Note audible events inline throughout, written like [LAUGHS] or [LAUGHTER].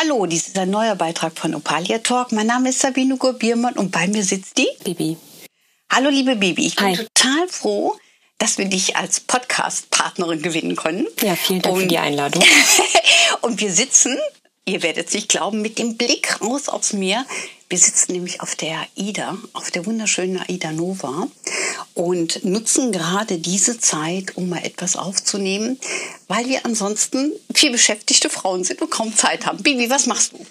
Hallo, dies ist ein neuer Beitrag von Opalia Talk. Mein Name ist Sabine Gurbiermann und bei mir sitzt die Bibi. Hallo, liebe Bibi. Ich bin Hi. total froh, dass wir dich als Podcast-Partnerin gewinnen können. Ja, vielen Dank Und- für die Einladung. [LAUGHS] Und wir sitzen, ihr werdet es nicht glauben, mit dem Blick raus aufs Meer. Wir sitzen nämlich auf der Ida, auf der wunderschönen Aida Nova und nutzen gerade diese Zeit, um mal etwas aufzunehmen, weil wir ansonsten viel beschäftigte Frauen sind und kaum Zeit haben. Bibi, was machst du?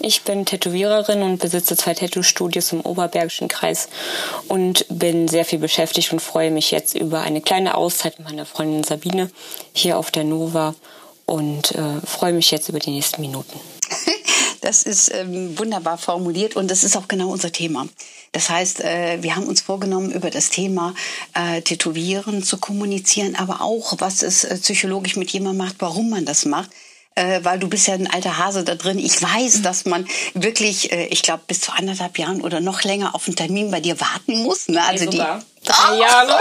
Ich bin Tätowiererin und besitze zwei Tattoo-Studios im Oberbergischen Kreis und bin sehr viel beschäftigt und freue mich jetzt über eine kleine Auszeit mit meiner Freundin Sabine hier auf der Nova und äh, freue mich jetzt über die nächsten Minuten. [LAUGHS] Das ist ähm, wunderbar formuliert und das ist auch genau unser Thema. Das heißt, äh, wir haben uns vorgenommen, über das Thema äh, Tätowieren zu kommunizieren, aber auch, was es äh, psychologisch mit jemandem macht, warum man das macht. Weil du bist ja ein alter Hase da drin. Ich weiß, dass man wirklich, ich glaube, bis zu anderthalb Jahren oder noch länger auf einen Termin bei dir warten muss. Ne? Also sogar die drei Jahre.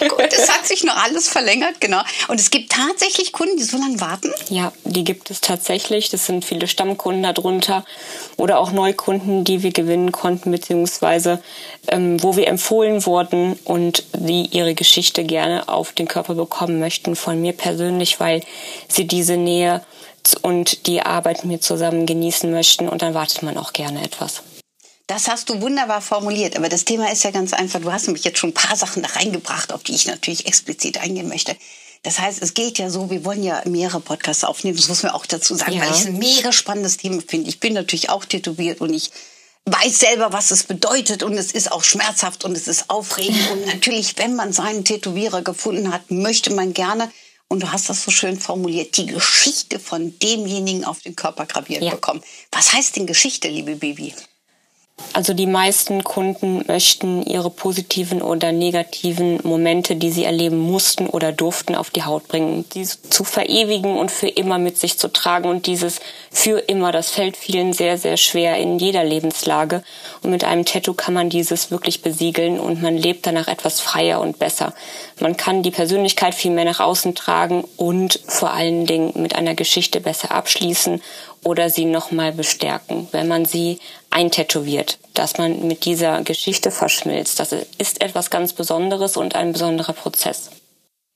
[LAUGHS] Gut, es hat sich noch alles verlängert, genau. Und es gibt tatsächlich Kunden, die so lange warten. Ja, die gibt es tatsächlich. Das sind viele Stammkunden darunter oder auch Neukunden, die wir gewinnen konnten, beziehungsweise ähm, wo wir empfohlen wurden und die ihre Geschichte gerne auf den Körper bekommen möchten von mir persönlich, weil sie diese Nähe und die Arbeit mit mir zusammen genießen möchten und dann wartet man auch gerne etwas. Das hast du wunderbar formuliert, aber das Thema ist ja ganz einfach. Du hast nämlich jetzt schon ein paar Sachen da reingebracht, auf die ich natürlich explizit eingehen möchte. Das heißt, es geht ja so, wir wollen ja mehrere Podcasts aufnehmen, das muss man auch dazu sagen, Ja. weil ich es ein mega spannendes Thema finde. Ich bin natürlich auch tätowiert und ich weiß selber, was es bedeutet und es ist auch schmerzhaft und es ist aufregend und [LAUGHS] natürlich, wenn man seinen Tätowierer gefunden hat, möchte man gerne und du hast das so schön formuliert, die Geschichte von demjenigen auf den Körper graviert Ja. bekommen. Was heißt denn Geschichte, liebe Baby? Also die meisten Kunden möchten ihre positiven oder negativen Momente, die sie erleben mussten oder durften, auf die Haut bringen. Diese zu verewigen und für immer mit sich zu tragen und dieses für immer, das fällt vielen sehr, sehr schwer in jeder Lebenslage. Und mit einem Tattoo kann man dieses wirklich besiegeln und man lebt danach etwas freier und besser. Man kann die Persönlichkeit viel mehr nach außen tragen und vor allen Dingen mit einer Geschichte besser abschließen oder sie nochmal bestärken, wenn man sie eintätowiert, dass man mit dieser Geschichte verschmilzt. Das ist etwas ganz Besonderes und ein besonderer Prozess.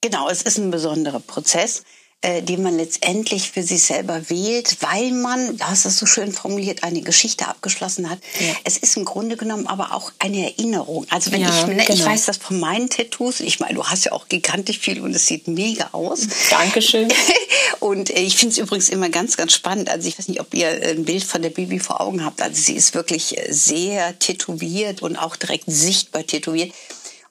Genau, es ist ein besonderer Prozess, äh, den man letztendlich für sich selber wählt, weil man, du hast es so schön formuliert, eine Geschichte abgeschlossen hat. Ja. Es ist im Grunde genommen aber auch eine Erinnerung. Also wenn Ja, ich, ne, ich genau. weiß das von meinen Tattoos, ich meine, du hast ja auch gigantisch viel und es sieht mega aus. Dankeschön. [LAUGHS] Und äh, ich finde es übrigens immer ganz, ganz spannend. Also ich weiß nicht, ob ihr äh, ein Bild von der Bibi vor Augen habt. Also sie ist wirklich sehr tätowiert und auch direkt sichtbar tätowiert.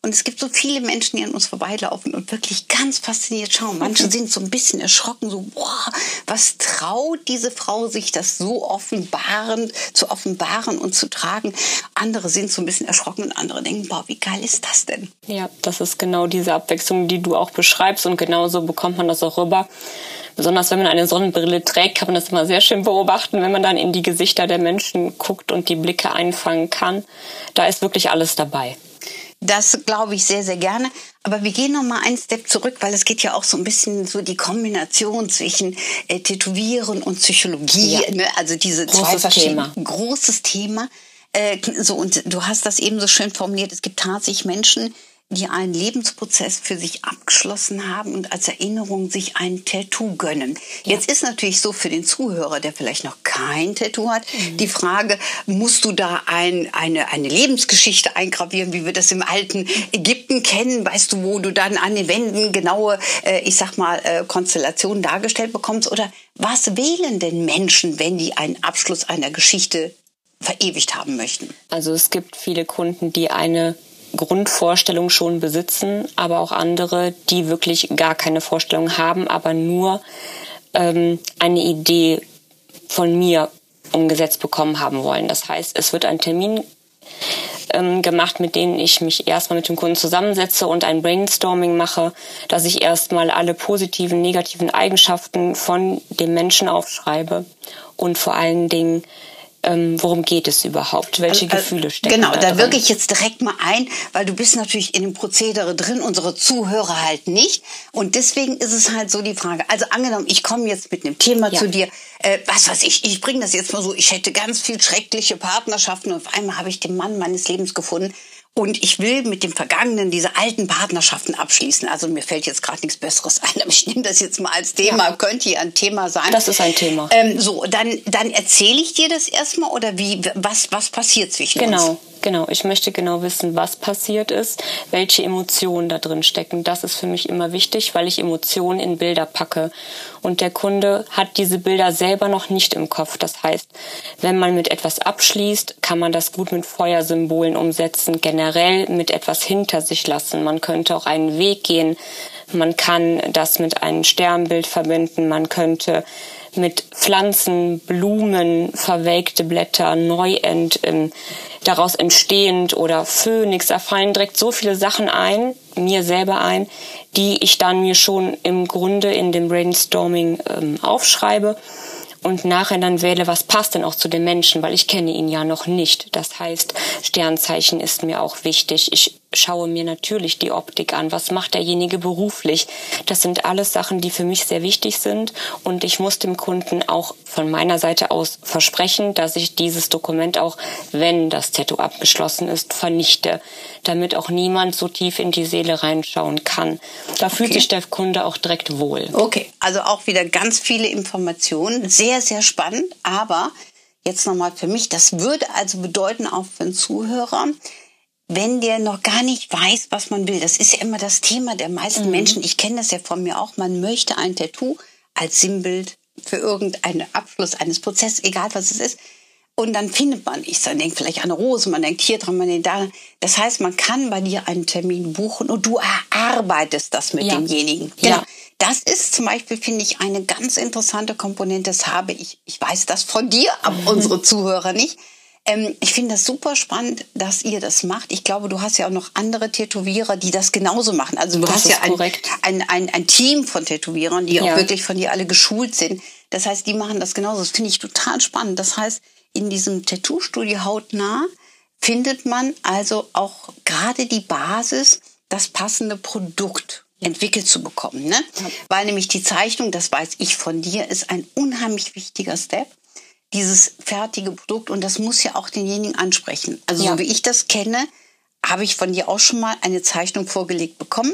Und es gibt so viele Menschen, die an uns vorbeilaufen und wirklich ganz fasziniert schauen. Manche [LAUGHS] sind so ein bisschen erschrocken, so, boah, was traut diese Frau sich, das so offenbaren, zu offenbaren und zu tragen? Andere sind so ein bisschen erschrocken und andere denken, boah, wie geil ist das denn? Ja, das ist genau diese Abwechslung, die du auch beschreibst und genauso bekommt man das auch rüber. Besonders wenn man eine Sonnenbrille trägt, kann man das immer sehr schön beobachten, wenn man dann in die Gesichter der Menschen guckt und die Blicke einfangen kann. Da ist wirklich alles dabei. Das glaube ich sehr, sehr gerne. Aber wir gehen noch mal einen Step zurück, weil es geht ja auch so ein bisschen so die Kombination zwischen äh, Tätowieren und Psychologie. Ja. Ne? Also diese zwei Großes verschiedenen. Thema. Großes Thema. Äh, so, und du hast das eben so schön formuliert. Es gibt tatsächlich Menschen, die einen Lebensprozess für sich abgeschlossen haben und als Erinnerung sich ein Tattoo gönnen. Jetzt ist natürlich so für den Zuhörer, der vielleicht noch kein Tattoo hat, Mhm. die Frage, musst du da ein, eine, eine Lebensgeschichte eingravieren, wie wir das im alten Ägypten kennen? Weißt du, wo du dann an den Wänden genaue, äh, ich sag mal, äh, Konstellationen dargestellt bekommst? Oder was wählen denn Menschen, wenn die einen Abschluss einer Geschichte verewigt haben möchten? Also es gibt viele Kunden, die eine Grundvorstellung schon besitzen, aber auch andere, die wirklich gar keine Vorstellung haben, aber nur ähm, eine Idee von mir umgesetzt bekommen haben wollen. Das heißt, es wird ein Termin ähm, gemacht, mit denen ich mich erstmal mit dem Kunden zusammensetze und ein Brainstorming mache, dass ich erstmal alle positiven, negativen Eigenschaften von dem Menschen aufschreibe und vor allen Dingen ähm, worum geht es überhaupt? Welche also, Gefühle stecken Genau, da, da wirke ich jetzt direkt mal ein, weil du bist natürlich in dem Prozedere drin, unsere Zuhörer halt nicht. Und deswegen ist es halt so die Frage. Also angenommen, ich komme jetzt mit einem Thema ja. zu dir, äh, was weiß ich, ich bringe das jetzt mal so, ich hätte ganz viel schreckliche Partnerschaften und auf einmal habe ich den Mann meines Lebens gefunden und ich will mit dem Vergangenen diese alten Partnerschaften abschließen. Also mir fällt jetzt gerade nichts Besseres ein, aber ich nehme das jetzt mal als Thema. Ja. Könnte ja ein Thema sein. Das ist ein Thema. Ähm, so, dann, dann erzähle ich dir das erstmal oder wie, was, was passiert zwischen genau. uns? Genau. Genau, ich möchte genau wissen, was passiert ist, welche Emotionen da drin stecken. Das ist für mich immer wichtig, weil ich Emotionen in Bilder packe. Und der Kunde hat diese Bilder selber noch nicht im Kopf. Das heißt, wenn man mit etwas abschließt, kann man das gut mit Feuersymbolen umsetzen, generell mit etwas hinter sich lassen. Man könnte auch einen Weg gehen. Man kann das mit einem Sternbild verbinden. Man könnte mit Pflanzen, Blumen, verwelkte Blätter, Neuend, ähm, daraus entstehend oder Phönix, da fallen direkt so viele Sachen ein, mir selber ein, die ich dann mir schon im Grunde in dem Brainstorming ähm, aufschreibe und nachher dann wähle, was passt denn auch zu dem Menschen, weil ich kenne ihn ja noch nicht. Das heißt, Sternzeichen ist mir auch wichtig. Ich schaue mir natürlich die Optik an. Was macht derjenige beruflich? Das sind alles Sachen, die für mich sehr wichtig sind. Und ich muss dem Kunden auch von meiner Seite aus versprechen, dass ich dieses Dokument auch, wenn das Tattoo abgeschlossen ist, vernichte, damit auch niemand so tief in die Seele reinschauen kann. Da fühlt okay. sich der Kunde auch direkt wohl. Okay, also auch wieder ganz viele Informationen. Sehr, sehr spannend. Aber jetzt nochmal für mich, das würde also bedeuten, auch für den Zuhörer, wenn der noch gar nicht weiß, was man will. Das ist ja immer das Thema der meisten mhm. Menschen. Ich kenne das ja von mir auch. Man möchte ein Tattoo als Sinnbild für irgendeinen Abschluss eines Prozesses, egal was es ist. Und dann findet man nichts. Dann denkt vielleicht an eine Rose, man denkt hier dran, man denkt da. Das heißt, man kann bei dir einen Termin buchen und du erarbeitest das mit ja. demjenigen. Genau. Ja. Das ist zum Beispiel, finde ich, eine ganz interessante Komponente. Das habe ich, ich weiß das von dir, aber mhm. unsere Zuhörer nicht. Ähm, ich finde das super spannend, dass ihr das macht. Ich glaube, du hast ja auch noch andere Tätowierer, die das genauso machen. Also du das hast ja ein, ein, ein, ein, Team von Tätowierern, die ja. auch wirklich von dir alle geschult sind. Das heißt, die machen das genauso. Das finde ich total spannend. Das heißt, in diesem Tattoo-Studio hautnah findet man also auch gerade die Basis, das passende Produkt entwickelt zu bekommen. Ne? Ja. Weil nämlich die Zeichnung, das weiß ich von dir, ist ein unheimlich wichtiger Step dieses fertige Produkt und das muss ja auch denjenigen ansprechen. Also ja. so wie ich das kenne, habe ich von dir auch schon mal eine Zeichnung vorgelegt bekommen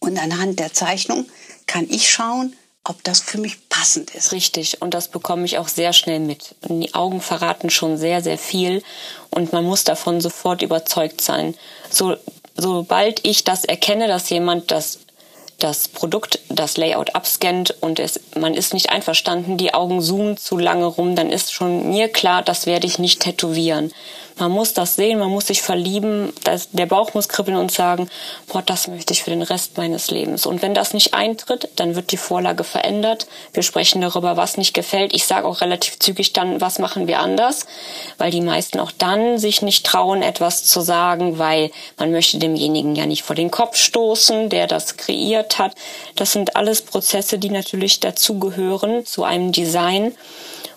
und anhand der Zeichnung kann ich schauen, ob das für mich passend ist. Richtig, und das bekomme ich auch sehr schnell mit. Die Augen verraten schon sehr, sehr viel und man muss davon sofort überzeugt sein. So, sobald ich das erkenne, dass jemand das das Produkt, das Layout abscannt und es, man ist nicht einverstanden, die Augen zoomen zu lange rum, dann ist schon mir klar, das werde ich nicht tätowieren. Man muss das sehen, man muss sich verlieben, der Bauch muss kribbeln und sagen, boah, das möchte ich für den Rest meines Lebens. Und wenn das nicht eintritt, dann wird die Vorlage verändert. Wir sprechen darüber, was nicht gefällt. Ich sage auch relativ zügig dann, was machen wir anders, weil die meisten auch dann sich nicht trauen, etwas zu sagen, weil man möchte demjenigen ja nicht vor den Kopf stoßen, der das kreiert hat. Das sind alles Prozesse, die natürlich dazugehören zu einem Design.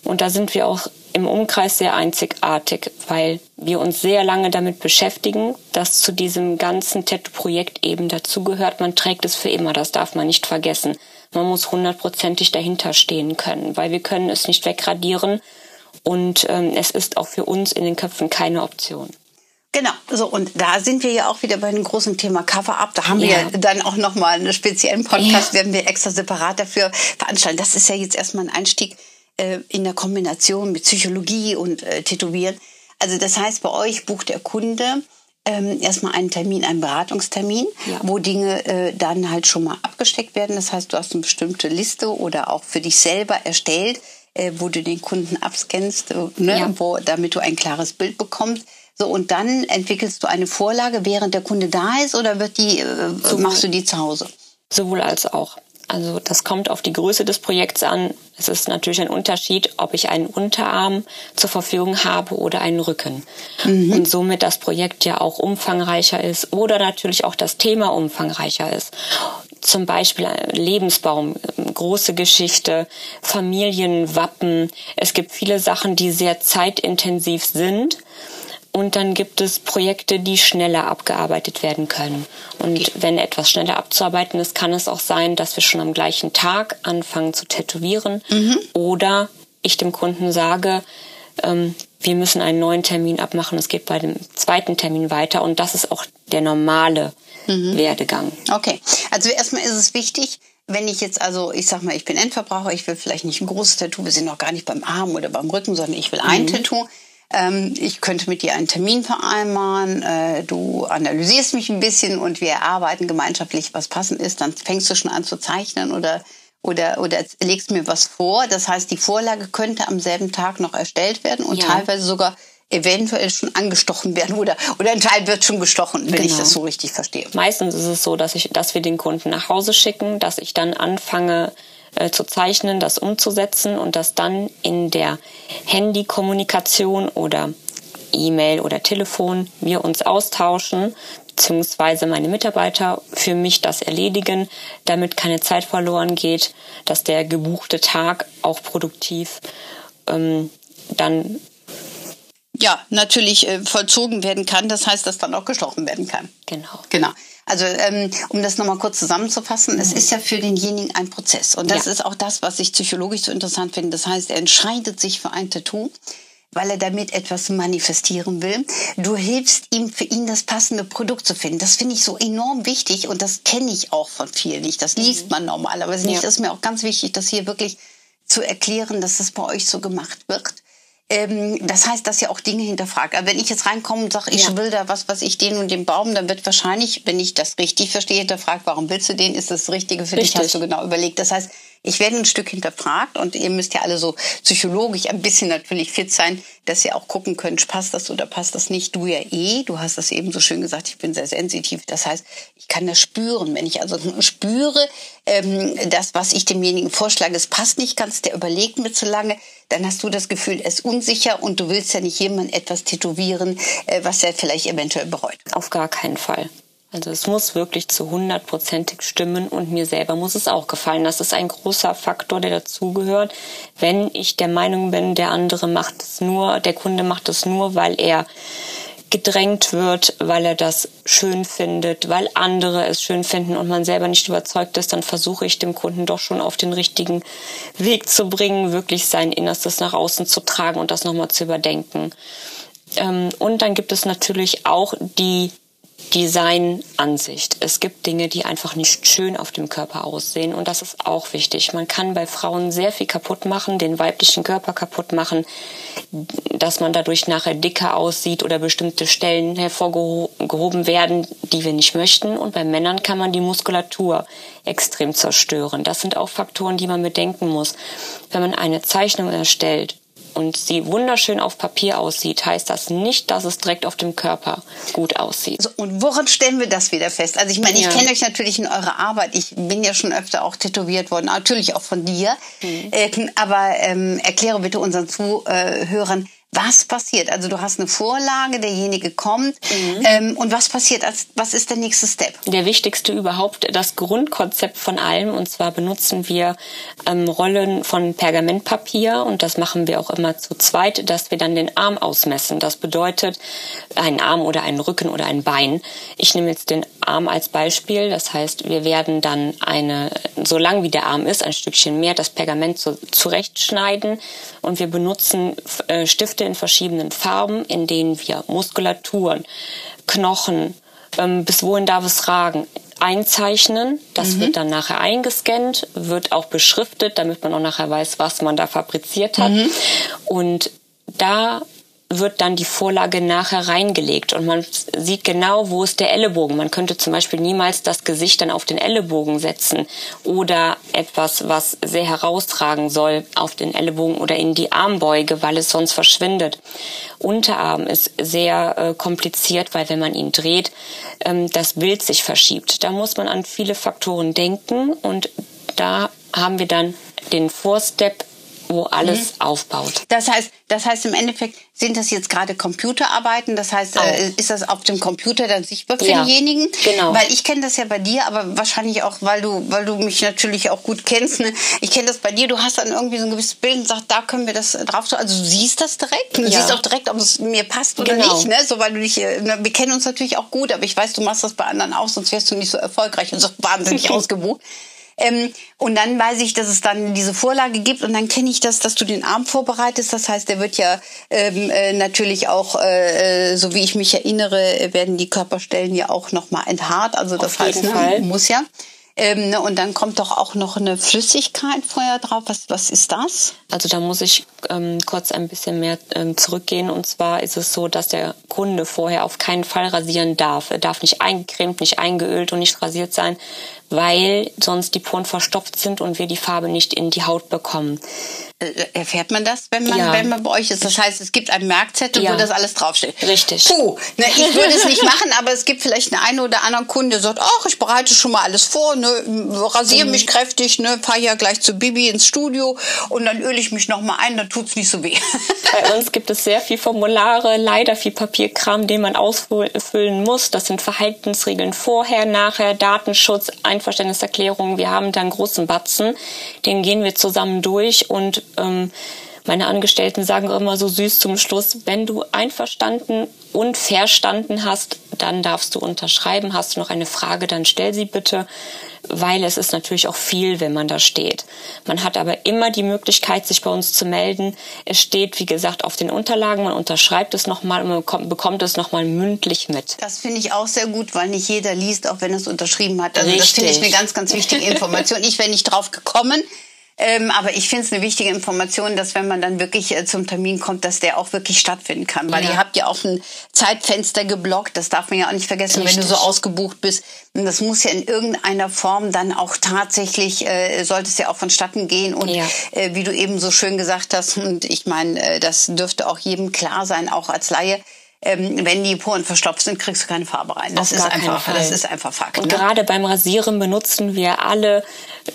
Und da sind wir auch im Umkreis sehr einzigartig, weil wir uns sehr lange damit beschäftigen, dass zu diesem ganzen Tattoo-Projekt eben dazugehört. Man trägt es für immer, das darf man nicht vergessen. Man muss hundertprozentig dahinter stehen können, weil wir können es nicht wegradieren und ähm, es ist auch für uns in den Köpfen keine Option. Genau, so und da sind wir ja auch wieder bei einem großen Thema Cover-up. Da haben ja. wir dann auch noch mal einen speziellen Podcast, ja. werden wir extra separat dafür veranstalten. Das ist ja jetzt erstmal ein Einstieg äh, in der Kombination mit Psychologie und äh, Tätowieren. Also das heißt, bei euch bucht der Kunde ähm, erstmal einen Termin, einen Beratungstermin, ja. wo Dinge äh, dann halt schon mal abgesteckt werden. Das heißt, du hast eine bestimmte Liste oder auch für dich selber erstellt, äh, wo du den Kunden abscannst, äh, ne, ja. wo, damit du ein klares Bild bekommst. So, und dann entwickelst du eine Vorlage, während der Kunde da ist, oder wird die, äh, machst du die zu Hause? Sowohl als auch. Also das kommt auf die Größe des Projekts an. Es ist natürlich ein Unterschied, ob ich einen Unterarm zur Verfügung habe oder einen Rücken. Mhm. Und somit das Projekt ja auch umfangreicher ist oder natürlich auch das Thema umfangreicher ist. Zum Beispiel Lebensbaum, große Geschichte, Familienwappen. Es gibt viele Sachen, die sehr zeitintensiv sind und dann gibt es Projekte, die schneller abgearbeitet werden können. Und wenn etwas schneller abzuarbeiten ist, kann es auch sein, dass wir schon am gleichen Tag anfangen zu tätowieren. Mhm. Oder ich dem Kunden sage, ähm, wir müssen einen neuen Termin abmachen. Es geht bei dem zweiten Termin weiter. Und das ist auch der normale mhm. Werdegang. Okay. Also erstmal ist es wichtig, wenn ich jetzt also, ich sag mal, ich bin Endverbraucher, ich will vielleicht nicht ein großes Tattoo, wir sind noch gar nicht beim Arm oder beim Rücken, sondern ich will ein mhm. Tattoo ich könnte mit dir einen Termin vereinbaren, äh, du analysierst mich ein bisschen und wir erarbeiten gemeinschaftlich, was passend ist, dann fängst du schon an zu zeichnen oder oder, oder legst mir was vor. Das heißt, die Vorlage könnte am selben Tag noch erstellt werden und ja. teilweise sogar eventuell schon angestochen werden oder, oder ein Teil wird schon gestochen, wenn genau. ich das so richtig verstehe. Meistens ist es so, dass ich, dass wir den Kunden nach Hause schicken, dass ich dann anfange, äh, zu zeichnen, das umzusetzen und das dann in der Handykommunikation oder E-Mail oder Telefon wir uns austauschen, beziehungsweise meine Mitarbeiter für mich das erledigen, damit keine Zeit verloren geht, dass der gebuchte Tag auch produktiv ähm, dann ja natürlich äh, vollzogen werden kann. Das heißt, dass dann auch gestochen werden kann. Genau. Genau. Also ähm, um das nochmal kurz zusammenzufassen, mhm. es ist ja für denjenigen ein Prozess. Und das ja. ist auch das, was ich psychologisch so interessant finde. Das heißt, er entscheidet sich für ein Tattoo weil er damit etwas manifestieren will. Du hilfst ihm, für ihn das passende Produkt zu finden. Das finde ich so enorm wichtig und das kenne ich auch von vielen nicht. Das liest mhm. man normalerweise nicht. Ja. Das ist mir auch ganz wichtig, das hier wirklich zu erklären, dass das bei euch so gemacht wird. Ähm, das heißt, dass ihr auch Dinge hinterfragt. Aber wenn ich jetzt reinkomme und sage, ich ja. will da was, was ich den und den Baum, dann wird wahrscheinlich, wenn ich das richtig verstehe, hinterfragt, warum willst du den? Ist das, das Richtige für richtig. dich? Hast du genau überlegt. Das heißt, ich werde ein Stück hinterfragt und ihr müsst ja alle so psychologisch ein bisschen natürlich fit sein, dass ihr auch gucken könnt, passt das oder passt das nicht. Du ja eh, du hast das eben so schön gesagt, ich bin sehr sensitiv. Das heißt, ich kann das spüren. Wenn ich also [LAUGHS] spüre, ähm, das, was ich demjenigen vorschlage, es passt nicht ganz, der überlegt mir zu lange, dann hast du das Gefühl, er ist unsicher und du willst ja nicht jemand etwas tätowieren, äh, was er vielleicht eventuell bereut. Auf gar keinen Fall. Also es muss wirklich zu hundertprozentig stimmen und mir selber muss es auch gefallen. Das ist ein großer Faktor, der dazugehört. Wenn ich der Meinung bin, der andere macht es nur, der Kunde macht es nur, weil er gedrängt wird, weil er das schön findet, weil andere es schön finden und man selber nicht überzeugt ist, dann versuche ich dem Kunden doch schon auf den richtigen Weg zu bringen, wirklich sein Innerstes nach außen zu tragen und das nochmal zu überdenken. Ähm, und dann gibt es natürlich auch die Designansicht. Es gibt Dinge, die einfach nicht schön auf dem Körper aussehen und das ist auch wichtig. Man kann bei Frauen sehr viel kaputt machen, den weiblichen Körper kaputt machen, dass man dadurch nachher dicker aussieht oder bestimmte Stellen hervorgehoben werden, die wir nicht möchten. Und bei Männern kann man die Muskulatur extrem zerstören. Das sind auch Faktoren, die man bedenken muss. Wenn man eine Zeichnung erstellt und sie wunderschön auf Papier aussieht, heißt das nicht, dass es direkt auf dem Körper gut aussieht. So, und woran stellen wir das wieder fest? Also ich meine, ja. ich kenne euch natürlich in eurer Arbeit. Ich bin ja schon öfter auch tätowiert worden, natürlich auch von dir. Mhm. Äh, aber ähm, erkläre bitte unseren Zuhörern, was passiert? Also du hast eine Vorlage, derjenige kommt mhm. ähm, und was passiert? Als, was ist der nächste Step? Der wichtigste überhaupt, das Grundkonzept von allem und zwar benutzen wir ähm, Rollen von Pergamentpapier und das machen wir auch immer zu zweit, dass wir dann den Arm ausmessen. Das bedeutet einen Arm oder einen Rücken oder ein Bein. Ich nehme jetzt den Arm als Beispiel, das heißt, wir werden dann eine, so lang wie der Arm ist, ein Stückchen mehr das Pergament zu, zurechtschneiden und wir benutzen äh, Stifte in verschiedenen Farben, in denen wir Muskulaturen, Knochen, ähm, bis wohin darf es ragen, einzeichnen. Das mhm. wird dann nachher eingescannt, wird auch beschriftet, damit man auch nachher weiß, was man da fabriziert hat. Mhm. Und da wird dann die Vorlage nachher reingelegt und man sieht genau, wo ist der Ellenbogen. Man könnte zum Beispiel niemals das Gesicht dann auf den Ellenbogen setzen oder etwas, was sehr heraustragen soll, auf den Ellenbogen oder in die Armbeuge, weil es sonst verschwindet. Unterarm ist sehr äh, kompliziert, weil wenn man ihn dreht, ähm, das Bild sich verschiebt. Da muss man an viele Faktoren denken und da haben wir dann den Vorstep wo alles mhm. aufbaut. Das heißt, das heißt im Endeffekt sind das jetzt gerade Computerarbeiten. Das heißt, äh, ist das auf dem Computer dann sichtbar für ja, diejenigen? Genau. Weil ich kenne das ja bei dir, aber wahrscheinlich auch, weil du, weil du mich natürlich auch gut kennst. Ne? Ich kenne das bei dir. Du hast dann irgendwie so ein gewisses Bild und sagst, da können wir das drauf. Also du siehst das direkt. Du ja. siehst auch direkt, ob es mir passt oder genau. nicht. Ne? So, weil du dich, äh, ne? wir kennen uns natürlich auch gut, aber ich weiß, du machst das bei anderen auch, sonst wärst du nicht so erfolgreich und so [LAUGHS] wahnsinnig [LAUGHS] ausgebucht. Ähm, und dann weiß ich, dass es dann diese Vorlage gibt und dann kenne ich das, dass du den Arm vorbereitest. Das heißt, der wird ja ähm, äh, natürlich auch, äh, äh so wie ich mich erinnere, werden die Körperstellen ja auch nochmal enthaart. Also das Auf heißt, ne, muss ja. Ähm, ne, und dann kommt doch auch noch eine Flüssigkeit vorher drauf. Was, was ist das? Also da muss ich ähm, kurz ein bisschen mehr ähm, zurückgehen. Und zwar ist es so, dass der Kunde vorher auf keinen Fall rasieren darf. Er darf nicht eingecremt, nicht eingeölt und nicht rasiert sein, weil sonst die Poren verstopft sind und wir die Farbe nicht in die Haut bekommen. Äh, erfährt man das, wenn man, ja. wenn man bei euch ist? Das heißt, es gibt einen Merkzettel, ja. wo das alles draufsteht. Richtig. Puh, ne, ich [LAUGHS] würde es nicht machen, aber es gibt vielleicht einen einen oder anderen Kunde, der sagt, ach, ich bereite schon mal alles vor, ne, rasiere mhm. mich kräftig, ne, fahre ja gleich zu Bibi ins Studio und dann öle ich mich noch mal ein, dann tut's nicht so weh. [LAUGHS] Bei uns gibt es sehr viel Formulare, leider viel Papierkram, den man ausfüllen muss. Das sind Verhaltensregeln vorher, nachher, Datenschutz, Einverständniserklärungen. Wir haben da einen großen Batzen, den gehen wir zusammen durch und ähm, meine Angestellten sagen immer so süß zum Schluss, wenn du einverstanden und verstanden hast, dann darfst du unterschreiben. Hast du noch eine Frage, dann stell sie bitte, weil es ist natürlich auch viel, wenn man da steht. Man hat aber immer die Möglichkeit, sich bei uns zu melden. Es steht, wie gesagt, auf den Unterlagen, man unterschreibt es nochmal und man bekommt es nochmal mündlich mit. Das finde ich auch sehr gut, weil nicht jeder liest, auch wenn es unterschrieben hat. Also Richtig. das finde ich eine ganz, ganz wichtige Information. ich wäre nicht drauf gekommen. Ähm, aber ich finde es eine wichtige Information, dass wenn man dann wirklich äh, zum Termin kommt, dass der auch wirklich stattfinden kann. Weil ja. ihr habt ja auch ein Zeitfenster geblockt, das darf man ja auch nicht vergessen, Richtig. wenn du so ausgebucht bist. Und das muss ja in irgendeiner Form dann auch tatsächlich, äh, sollte es ja auch vonstatten gehen. Und ja. äh, wie du eben so schön gesagt hast, und ich meine, äh, das dürfte auch jedem klar sein, auch als Laie, ähm, wenn die Poren verstopft sind, kriegst du keine Farbe rein. Das, ist einfach, das ist einfach Fakt. Und ne? gerade beim Rasieren benutzen wir alle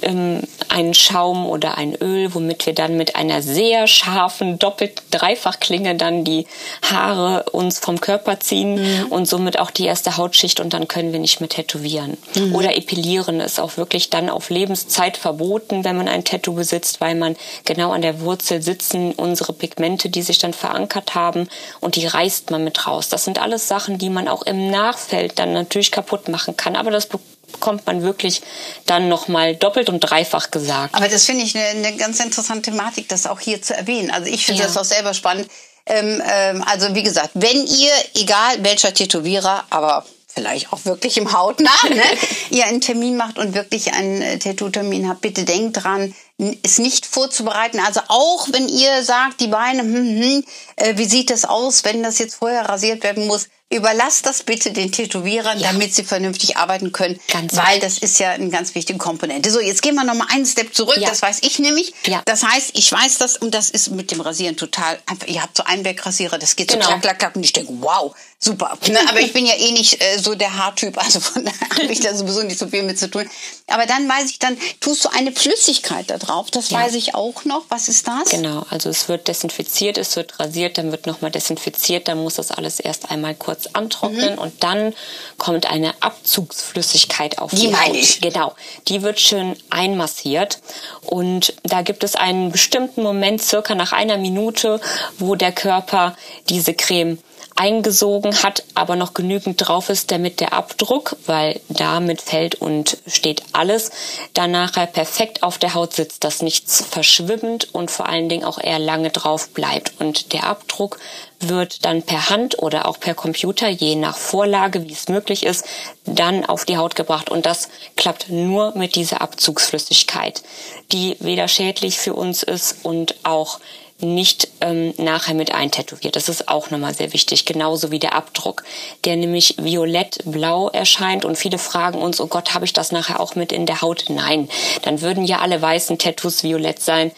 ähm, einen Schaum oder ein Öl, womit wir dann mit einer sehr scharfen doppelt Dreifachklinge dann die Haare uns vom Körper ziehen mhm. und somit auch die erste Hautschicht und dann können wir nicht mehr tätowieren. Mhm. Oder epilieren ist auch wirklich dann auf Lebenszeit verboten, wenn man ein Tattoo besitzt, weil man genau an der Wurzel sitzen unsere Pigmente, die sich dann verankert haben und die reißt man mit raus. Das sind alles Sachen, die man auch im Nachfeld dann natürlich kaputt machen kann, aber das bekommt man wirklich dann nochmal doppelt und dreifach gesagt. Aber das finde ich eine, eine, ganz interessante Thematik, das auch hier zu erwähnen. Also ich finde ja. das auch selber spannend. Ähm, ähm, also wie gesagt, wenn ihr, egal welcher Tätowierer, aber vielleicht auch wirklich im Hautnah, ne, [LAUGHS] ihr einen Termin macht und wirklich einen äh, Tattoo-Termin habt, bitte denkt dran, es nicht vorzubereiten. Also auch wenn ihr sagt, die Beine, hm, hm, äh, wie sieht das aus, wenn das jetzt vorher rasiert werden muss, Überlasst das bitte den Tätowierern, ja. damit sie vernünftig arbeiten können, ganz weil das ist ja eine ganz wichtige Komponente. So, jetzt gehen wir noch mal einen Step zurück. Ja. Das weiß ich nämlich. Ja. Das heißt, ich weiß das und das ist mit dem Rasieren total einfach. Ihr habt so einen Einwegrasierer, das geht genau. so klack, klack, klack und ich denke, wow, super. Ne? Aber ich bin ja eh nicht äh, so der Haartyp, also von daher habe ich da sowieso nicht so viel mit zu tun. Aber dann weiß ich, dann tust du eine Flüssigkeit da drauf. Das ja. weiß ich auch noch. Was ist das? Genau, also es wird desinfiziert, es wird rasiert, dann wird nochmal desinfiziert, dann muss das alles erst einmal kurz antrocknen mhm. und dann kommt eine Abzugsflüssigkeit auf die, die Haut. Ich. Genau, die wird schön einmassiert und da gibt es einen bestimmten Moment, circa nach einer Minute, wo der Körper diese Creme eingesogen hat, aber noch genügend drauf ist, damit der Abdruck, weil damit fällt und steht alles, dann nachher perfekt auf der Haut sitzt, dass nichts verschwimmt und vor allen Dingen auch eher lange drauf bleibt. Und der Abdruck wird dann per Hand oder auch per Computer, je nach Vorlage, wie es möglich ist, dann auf die Haut gebracht. Und das klappt nur mit dieser Abzugsflüssigkeit, die weder schädlich für uns ist und auch nicht ähm, nachher mit eintätowiert. Das ist auch nochmal sehr wichtig, genauso wie der Abdruck, der nämlich violett-blau erscheint und viele fragen uns, oh Gott, habe ich das nachher auch mit in der Haut? Nein, dann würden ja alle weißen Tattoos violett sein.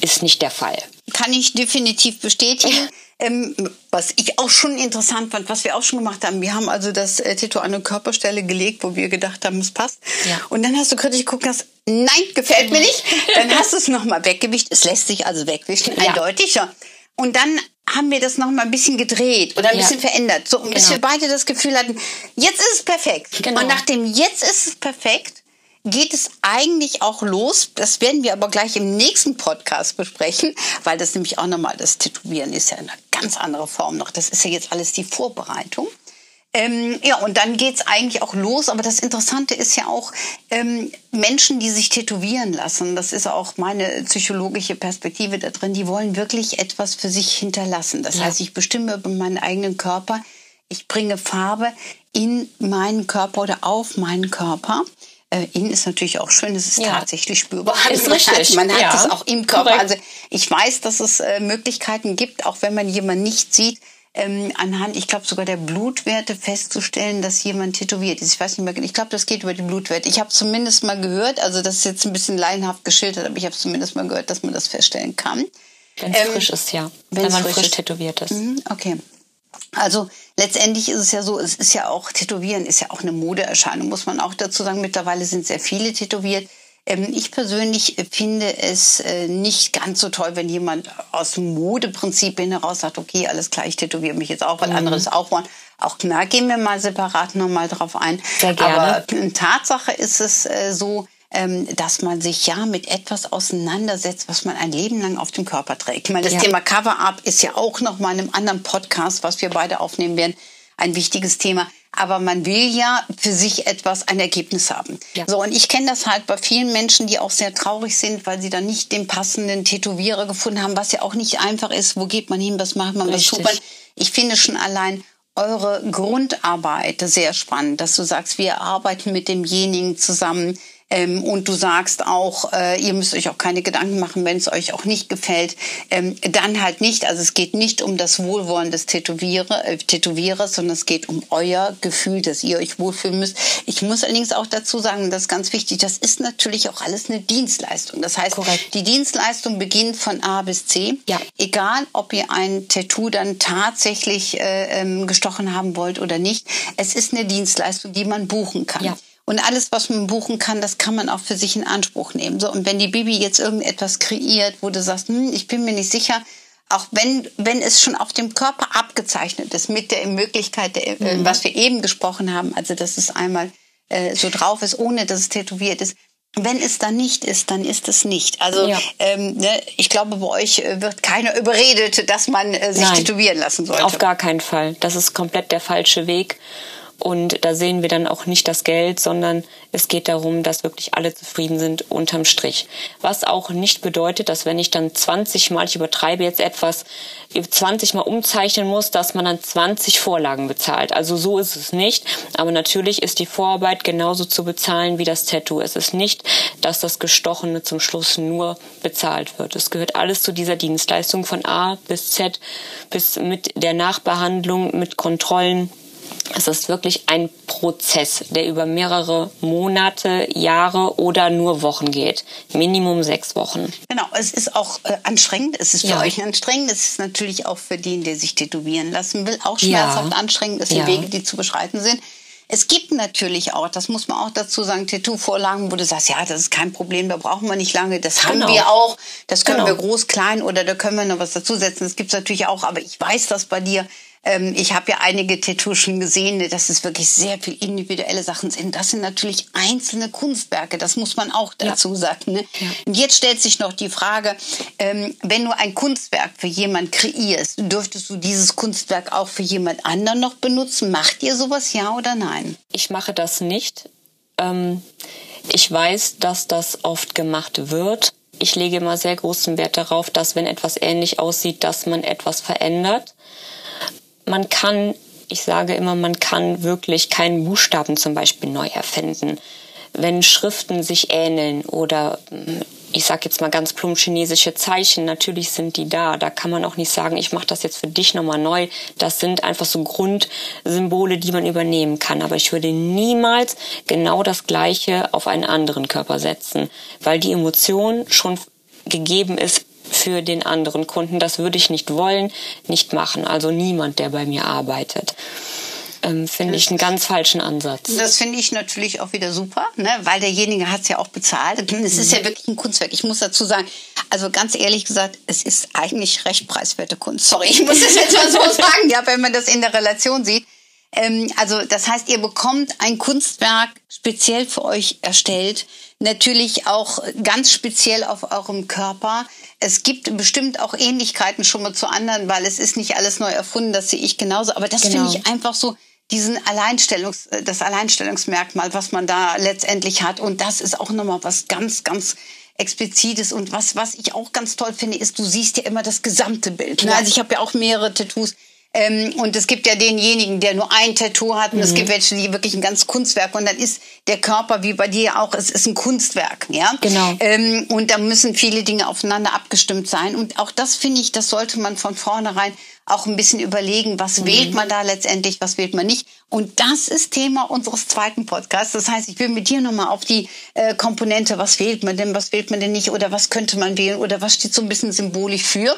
Ist nicht der Fall. kann ich definitiv bestätigen. [LAUGHS] Ähm, was ich auch schon interessant fand, was wir auch schon gemacht haben, wir haben also das äh, Tattoo an eine Körperstelle gelegt, wo wir gedacht haben, es passt. Ja. Und dann hast du kritisch geguckt, hast, nein, gefällt mir nicht. Dann hast du es nochmal weggewischt. Es lässt sich also wegwischen, ja. eindeutig. Ja. Und dann haben wir das nochmal ein bisschen gedreht oder ein ja. bisschen verändert, so bis genau. wir beide das Gefühl hatten, jetzt ist es perfekt. Genau. Und nachdem jetzt ist es perfekt, geht es eigentlich auch los. Das werden wir aber gleich im nächsten Podcast besprechen, weil das nämlich auch nochmal, das Tätowieren ist ja eine ganz andere Form noch. Das ist ja jetzt alles die Vorbereitung. Ähm, ja, und dann geht's eigentlich auch los. Aber das Interessante ist ja auch, ähm, Menschen, die sich tätowieren lassen, das ist auch meine psychologische Perspektive da drin, die wollen wirklich etwas für sich hinterlassen. Das ja. heißt, ich bestimme über meinen eigenen Körper, ich bringe Farbe in meinen Körper oder auf meinen Körper. Äh, in ist natürlich auch schön, es ist ja. tatsächlich spürbar. Ist richtig. Man hat ja. es auch im Körper. Korrekt. Also ich weiß, dass es äh, Möglichkeiten gibt, auch wenn man jemanden nicht sieht, ähm, anhand, ich glaube sogar der Blutwerte festzustellen, dass jemand tätowiert ist. Ich weiß nicht mehr, genau. ich glaube, das geht über die Blutwerte. Ich habe zumindest mal gehört, also das ist jetzt ein bisschen laienhaft geschildert, aber ich habe zumindest mal gehört, dass man das feststellen kann. Wenn es ähm, frisch ist, ja. Wenn man frisch, frisch tätowiert ist. Mhm, okay. Also letztendlich ist es ja so, es ist ja auch, Tätowieren ist ja auch eine Modeerscheinung, muss man auch dazu sagen. Mittlerweile sind sehr viele tätowiert. Ähm, ich persönlich finde es äh, nicht ganz so toll, wenn jemand aus dem Modeprinzip heraus sagt, okay, alles klar, ich tätowiere mich jetzt auch, weil mhm. andere es auch wollen. Auch klar, gehen wir mal separat nochmal drauf ein. Sehr gerne. Aber Tatsache ist es äh, so, dass man sich ja mit etwas auseinandersetzt, was man ein Leben lang auf dem Körper trägt. Ich meine, das ja. Thema Cover-Up ist ja auch noch mal in einem anderen Podcast, was wir beide aufnehmen werden, ein wichtiges Thema. Aber man will ja für sich etwas, ein Ergebnis haben. Ja. So, und ich kenne das halt bei vielen Menschen, die auch sehr traurig sind, weil sie dann nicht den passenden Tätowierer gefunden haben, was ja auch nicht einfach ist. Wo geht man hin? Was macht man? Was tut man? Ich finde schon allein eure Grundarbeit sehr spannend, dass du sagst, wir arbeiten mit demjenigen zusammen, ähm, und du sagst auch, äh, ihr müsst euch auch keine Gedanken machen, wenn es euch auch nicht gefällt. Ähm, dann halt nicht. Also es geht nicht um das Wohlwollen des Tätowierer, äh, Tätowierers, sondern es geht um euer Gefühl, dass ihr euch wohlfühlen müsst. Ich muss allerdings auch dazu sagen, das ist ganz wichtig, das ist natürlich auch alles eine Dienstleistung. Das heißt, Korrekt. die Dienstleistung beginnt von A bis C. Ja. Egal, ob ihr ein Tattoo dann tatsächlich äh, ähm, gestochen haben wollt oder nicht. Es ist eine Dienstleistung, die man buchen kann. Ja. Und alles, was man buchen kann, das kann man auch für sich in Anspruch nehmen. So, und wenn die Bibi jetzt irgendetwas kreiert, wo du sagst, hm, ich bin mir nicht sicher, auch wenn, wenn es schon auf dem Körper abgezeichnet ist, mit der Möglichkeit, der, äh, mhm. was wir eben gesprochen haben, also dass es einmal äh, so drauf ist, ohne dass es tätowiert ist. Wenn es dann nicht ist, dann ist es nicht. Also ja. ähm, ne, ich glaube, bei euch äh, wird keiner überredet, dass man äh, sich Nein, tätowieren lassen sollte. Auf gar keinen Fall. Das ist komplett der falsche Weg. Und da sehen wir dann auch nicht das Geld, sondern es geht darum, dass wirklich alle zufrieden sind unterm Strich. Was auch nicht bedeutet, dass wenn ich dann 20 Mal, ich übertreibe jetzt etwas, 20 Mal umzeichnen muss, dass man dann 20 Vorlagen bezahlt. Also so ist es nicht. Aber natürlich ist die Vorarbeit genauso zu bezahlen wie das Tattoo. Es ist nicht, dass das Gestochene zum Schluss nur bezahlt wird. Es gehört alles zu dieser Dienstleistung von A bis Z bis mit der Nachbehandlung, mit Kontrollen es ist wirklich ein Prozess, der über mehrere Monate, Jahre oder nur Wochen geht. Minimum sechs Wochen. Genau, es ist auch äh, anstrengend. Es ist für ja. euch anstrengend. Es ist natürlich auch für den, der sich tätowieren lassen will, auch schmerzhaft ja. anstrengend. Es sind ja. Wege, die zu beschreiten sind. Es gibt natürlich auch, das muss man auch dazu sagen, Tattoo-Vorlagen, wo du sagst, ja, das ist kein Problem, da brauchen wir nicht lange, das genau. haben wir auch, das können genau. wir groß, klein oder da können wir noch was dazusetzen. Das gibt's natürlich auch, aber ich weiß, dass bei dir ähm, ich habe ja einige Tattoos schon gesehen, ne, dass es wirklich sehr viel individuelle Sachen sind. Das sind natürlich einzelne Kunstwerke, das muss man auch dazu ja. sagen. Ne? Ja. Und jetzt stellt sich noch die Frage, ähm, wenn du ein Kunstwerk für jemand kreierst, dürftest du dieses Kunstwerk auch für jemand anderen noch benutzen? Macht ihr sowas, ja oder nein? Ich mache das nicht. Ähm, ich weiß, dass das oft gemacht wird. Ich lege immer sehr großen Wert darauf, dass wenn etwas ähnlich aussieht, dass man etwas verändert man kann, ich sage immer, man kann wirklich keinen Buchstaben zum Beispiel neu erfinden. Wenn Schriften sich ähneln oder ich sage jetzt mal ganz plump chinesische Zeichen, natürlich sind die da. Da kann man auch nicht sagen, ich mache das jetzt für dich nochmal neu. Das sind einfach so Grundsymbole, die man übernehmen kann. Aber ich würde niemals genau das Gleiche auf einen anderen Körper setzen, weil die Emotion schon gegeben ist für den anderen Kunden. Das würde ich nicht wollen, nicht machen. Also niemand, der bei mir arbeitet ähm, finde ich einen ganz falschen Ansatz. Das finde ich natürlich auch wieder super, ne? weil derjenige hat es ja auch bezahlt. [LAUGHS] Es ist ja wirklich ein Kunstwerk. Ich muss dazu sagen, also ganz ehrlich gesagt, es ist eigentlich recht preiswerte Kunst. Sorry, ich muss das jetzt mal so [LAUGHS] sagen, ja, wenn man das in der Relation sieht. Ähm, also das heißt, ihr bekommt ein Kunstwerk speziell für euch erstellt, natürlich auch ganz speziell auf eurem Körper. Es gibt bestimmt auch Ähnlichkeiten schon mal zu anderen, weil es ist nicht alles neu erfunden, das sehe ich genauso. Aber das genau. finde ich einfach so, diesen Alleinstellungs, das Alleinstellungsmerkmal, was man da letztendlich hat. Und das ist auch nochmal was ganz, ganz explizites. Und was, was ich auch ganz toll finde, ist, du siehst ja immer das gesamte Bild. Ne? Also ich habe ja auch mehrere Tattoos. Ähm, und es gibt ja denjenigen, der nur ein Tattoo hat. Und mhm. es gibt welche, die wirklich ein ganz Kunstwerk. Und dann ist der Körper, wie bei dir auch, es ist ein Kunstwerk. Ja? Genau. Ähm, und da müssen viele Dinge aufeinander abgestimmt sein. Und auch das finde ich, das sollte man von vornherein auch ein bisschen überlegen, was mhm. wählt man da letztendlich, was wählt man nicht. Und das ist Thema unseres zweiten Podcasts. Das heißt, ich will mit dir nochmal auf die äh, Komponente, was wählt man denn, was wählt man denn nicht oder was könnte man wählen oder was steht so ein bisschen symbolisch für.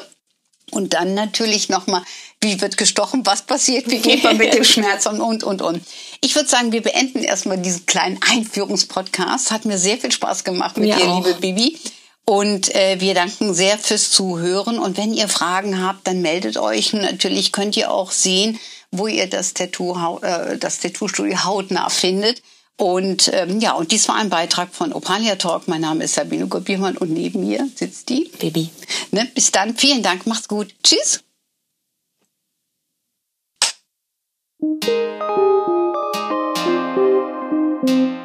Und dann natürlich nochmal, wie wird gestochen, was passiert, wie geht man mit dem [LAUGHS] Schmerz und, und, und, und. Ich würde sagen, wir beenden erstmal diesen kleinen Einführungspodcast. Hat mir sehr viel Spaß gemacht mit mir dir, auch. liebe Bibi. Und äh, wir danken sehr fürs Zuhören. Und wenn ihr Fragen habt, dann meldet euch. Natürlich könnt ihr auch sehen, wo ihr das Tattoo, äh, das Tattoo-Studio hautnah findet. Und ähm, ja, und dies war ein Beitrag von Opalia Talk. Mein Name ist Sabine Gobiermann und neben mir sitzt die Baby. Ne, bis dann. Vielen Dank. Macht's gut. Tschüss. Thank you.